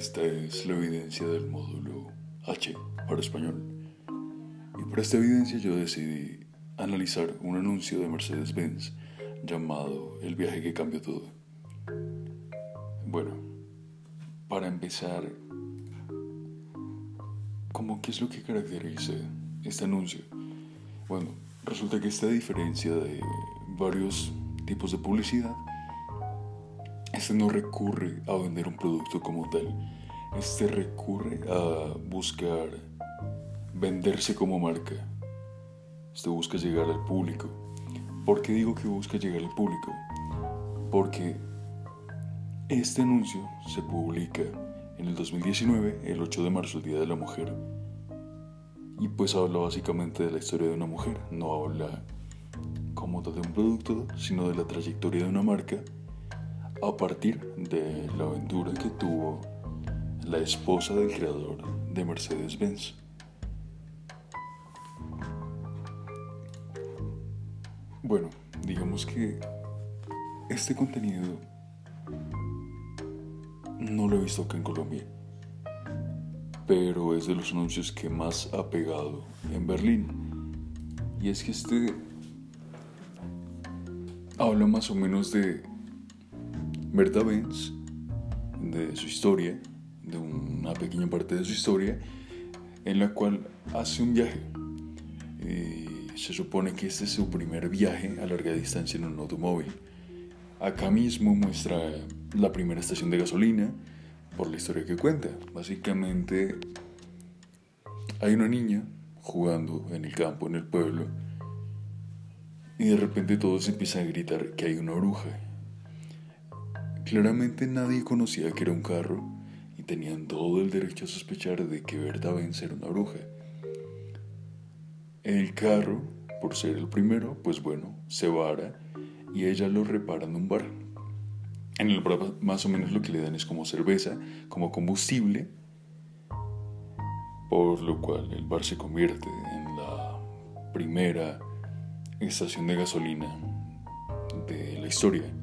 Esta es la evidencia del módulo H para español. Y para esta evidencia yo decidí analizar un anuncio de Mercedes-Benz llamado El viaje que cambió todo. Bueno, para empezar, ¿cómo qué es lo que caracteriza este anuncio? Bueno, resulta que esta diferencia de varios tipos de publicidad, este no recurre a vender un producto como tal, este recurre a buscar venderse como marca, este busca llegar al público. ¿Por qué digo que busca llegar al público? Porque este anuncio se publica en el 2019, el 8 de marzo, el Día de la Mujer. Y pues habla básicamente de la historia de una mujer, no habla como de un producto, sino de la trayectoria de una marca a partir de la aventura que tuvo la esposa del creador de Mercedes-Benz. Bueno, digamos que este contenido no lo he visto acá en Colombia, pero es de los anuncios que más ha pegado en Berlín. Y es que este habla más o menos de Berta Benz, de su historia, de una pequeña parte de su historia, en la cual hace un viaje. Y se supone que este es su primer viaje a larga distancia en un automóvil. Acá mismo muestra la primera estación de gasolina por la historia que cuenta. Básicamente hay una niña jugando en el campo, en el pueblo, y de repente todos empiezan a gritar que hay una bruja. Claramente nadie conocía que era un carro y tenían todo el derecho a sospechar de que Berta Benz una bruja. El carro, por ser el primero, pues bueno, se vara y ella lo repara en un bar. En el bar más o menos lo que le dan es como cerveza, como combustible, por lo cual el bar se convierte en la primera estación de gasolina de la historia.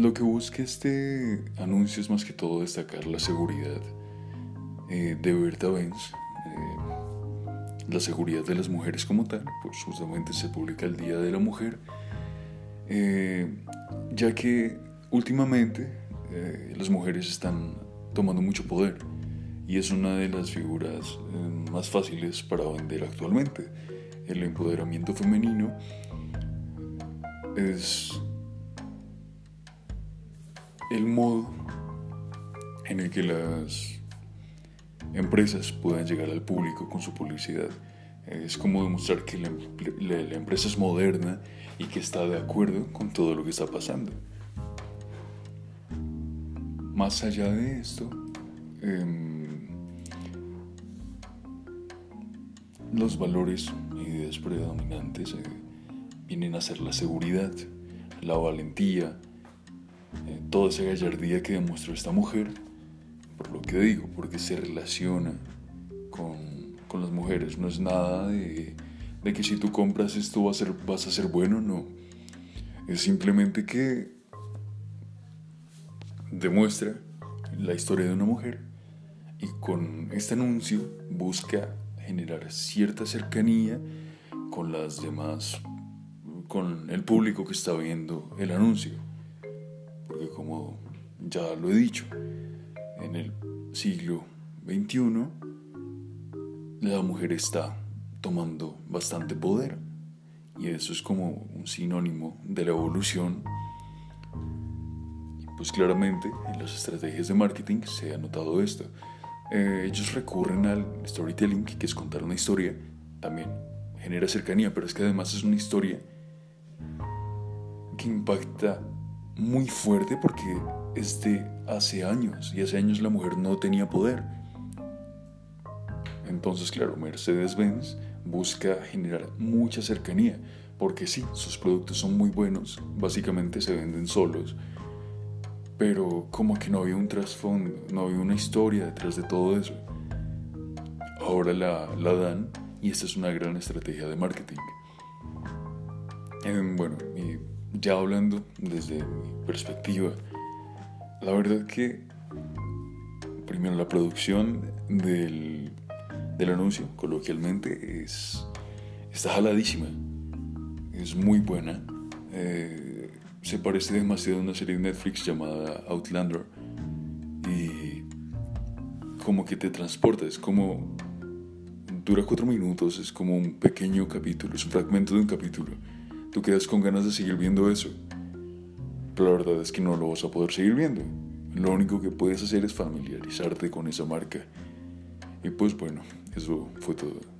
Lo que busca este anuncio es más que todo destacar la seguridad eh, de Berta Benz, eh, la seguridad de las mujeres como tal, pues justamente se publica el Día de la Mujer, eh, ya que últimamente las mujeres están tomando mucho poder y es una de las figuras más fáciles para vender actualmente. El empoderamiento femenino es el modo en el que las empresas puedan llegar al público con su publicidad. Es como demostrar que la, empresa es moderna y que está de acuerdo con todo lo que está pasando. Más allá de esto, em, los valores predominantes eh, vienen a ser la seguridad, la valentía, eh, toda esa gallardía que demostró esta mujer, por lo que digo, porque se relaciona con, con las mujeres. No es nada de, de, que si tú compras esto vas a, ser, vas a ser bueno, no. Es simplemente que demuestra la historia de una mujer y con este anuncio busca generar cierta cercanía con las demás, con el público que está viendo el anuncio. Como ya lo he dicho, en el siglo XXI la mujer está tomando bastante poder y eso es como un sinónimo de la evolución. Pues claramente en las estrategias de marketing se ha notado esto. Eh, ellos recurren al storytelling, que es contar una historia, también genera cercanía, pero es que además es una historia que impacta muy fuerte porque es de hace años y hace años la mujer no tenía poder. Entonces, claro, Mercedes-Benz busca generar mucha cercanía porque sí, sus productos son muy buenos, básicamente se venden solos, pero como que no había un trasfondo, no había una historia detrás de todo eso. Ahora la, la dan y esta es una gran estrategia de marketing. Eh, bueno, ya hablando desde mi perspectiva, la verdad que primero la producción del, del anuncio, coloquialmente, es, está jaladísima. Es muy buena. Eh, se parece demasiado a una serie de Netflix llamada Outlander. Y como que te transporta, es como... Dura cuatro minutos, es como un pequeño capítulo, es un fragmento de un capítulo. Tú quedas con ganas de seguir viendo eso. Pero la verdad es que no lo vas a poder seguir viendo. Lo único que puedes hacer es familiarizarte con esa marca. Y pues bueno, eso fue todo.